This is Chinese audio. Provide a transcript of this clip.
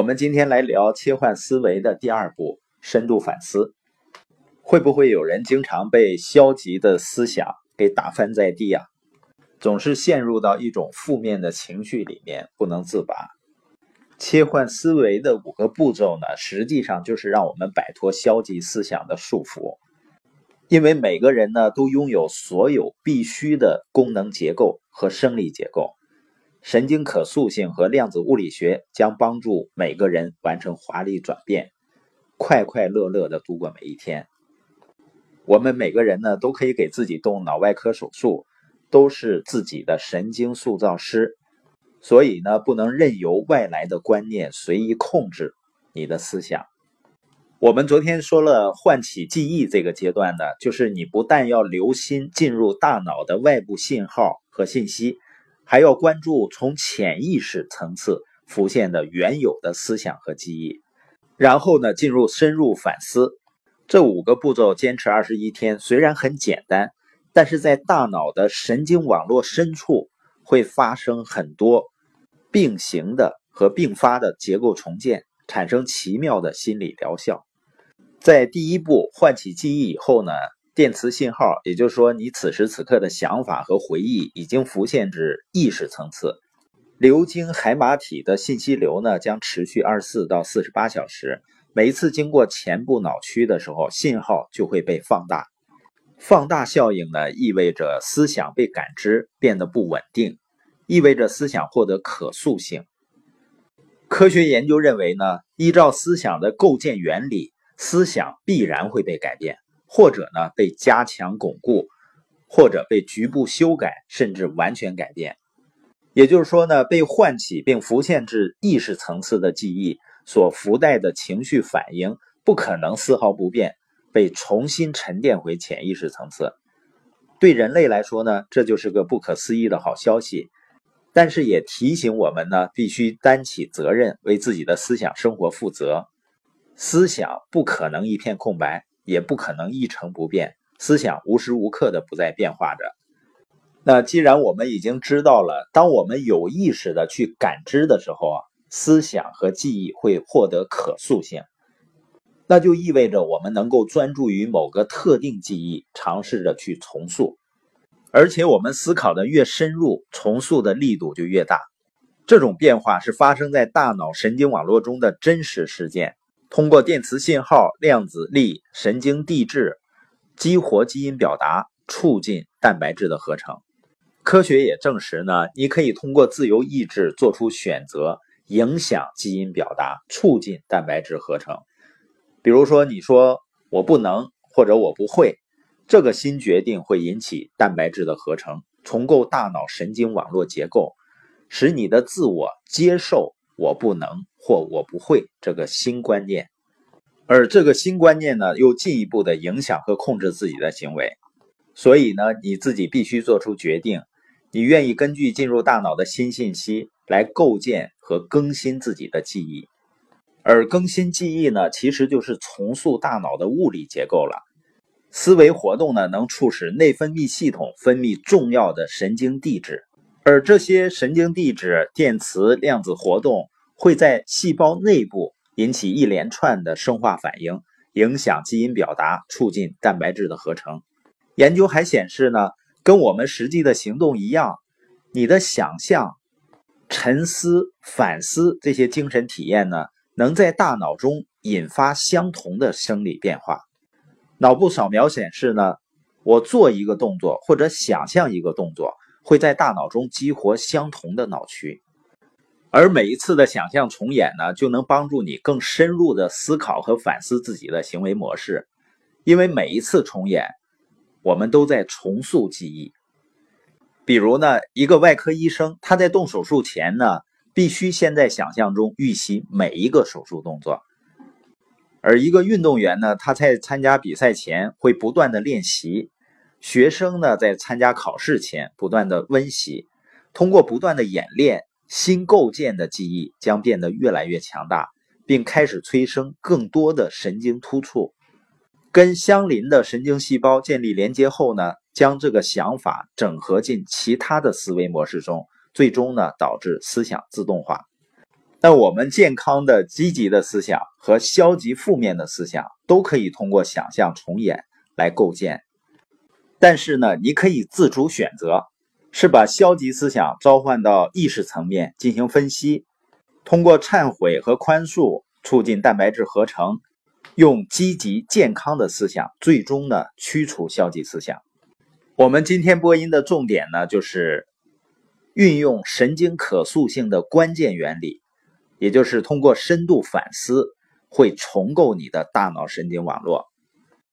我们今天来聊切换思维的第二步——深度反思。会不会有人经常被消极的思想给打翻在地啊？总是陷入到一种负面的情绪里面，不能自拔。切换思维的五个步骤呢，实际上就是让我们摆脱消极思想的束缚。因为每个人呢，都拥有所有必须的功能结构和生理结构。神经可塑性和量子物理学将帮助每个人完成华丽转变，快快乐乐的度过每一天。我们每个人呢，都可以给自己动脑外科手术，都是自己的神经塑造师。所以呢，不能任由外来的观念随意控制你的思想。我们昨天说了，唤起记忆这个阶段呢，就是你不但要留心进入大脑的外部信号和信息。还要关注从潜意识层次浮现的原有的思想和记忆，然后呢，进入深入反思。这五个步骤坚持二十一天，虽然很简单，但是在大脑的神经网络深处会发生很多并行的和并发的结构重建，产生奇妙的心理疗效。在第一步唤起记忆以后呢？电磁信号，也就是说，你此时此刻的想法和回忆已经浮现至意识层次。流经海马体的信息流呢，将持续二十四到四十八小时。每一次经过前部脑区的时候，信号就会被放大。放大效应呢，意味着思想被感知变得不稳定，意味着思想获得可塑性。科学研究认为呢，依照思想的构建原理，思想必然会被改变。或者呢被加强巩固，或者被局部修改，甚至完全改变。也就是说呢，被唤起并浮现至意识层次的记忆所附带的情绪反应，不可能丝毫不变，被重新沉淀回潜意识层次。对人类来说呢，这就是个不可思议的好消息。但是也提醒我们呢，必须担起责任，为自己的思想生活负责。思想不可能一片空白。也不可能一成不变，思想无时无刻的不在变化着。那既然我们已经知道了，当我们有意识的去感知的时候啊，思想和记忆会获得可塑性，那就意味着我们能够专注于某个特定记忆，尝试着去重塑。而且我们思考的越深入，重塑的力度就越大。这种变化是发生在大脑神经网络中的真实事件。通过电磁信号、量子力、神经递质，激活基因表达，促进蛋白质的合成。科学也证实呢，你可以通过自由意志做出选择，影响基因表达，促进蛋白质合成。比如说，你说我不能，或者我不会，这个新决定会引起蛋白质的合成，重构大脑神经网络结构，使你的自我接受我不能。或我不会这个新观念，而这个新观念呢，又进一步的影响和控制自己的行为。所以呢，你自己必须做出决定，你愿意根据进入大脑的新信息来构建和更新自己的记忆。而更新记忆呢，其实就是重塑大脑的物理结构了。思维活动呢，能促使内分泌系统分泌重要的神经递质，而这些神经递质、电磁、量子活动。会在细胞内部引起一连串的生化反应，影响基因表达，促进蛋白质的合成。研究还显示呢，跟我们实际的行动一样，你的想象、沉思、反思这些精神体验呢，能在大脑中引发相同的生理变化。脑部扫描显示呢，我做一个动作或者想象一个动作，会在大脑中激活相同的脑区。而每一次的想象重演呢，就能帮助你更深入的思考和反思自己的行为模式，因为每一次重演，我们都在重塑记忆。比如呢，一个外科医生他在动手术前呢，必须先在想象中预习每一个手术动作；而一个运动员呢，他在参加比赛前会不断的练习；学生呢，在参加考试前不断的温习，通过不断的演练。新构建的记忆将变得越来越强大，并开始催生更多的神经突触，跟相邻的神经细胞建立连接后呢，将这个想法整合进其他的思维模式中，最终呢导致思想自动化。那我们健康的、积极的思想和消极负面的思想都可以通过想象重演来构建。但是呢，你可以自主选择，是把消极思想召唤到意识层面进行分析，通过忏悔和宽恕促进蛋白质合成，用积极健康的思想最终呢驱除消极思想。我们今天播音的重点呢，就是运用神经可塑性的关键原理。也就是通过深度反思，会重构你的大脑神经网络。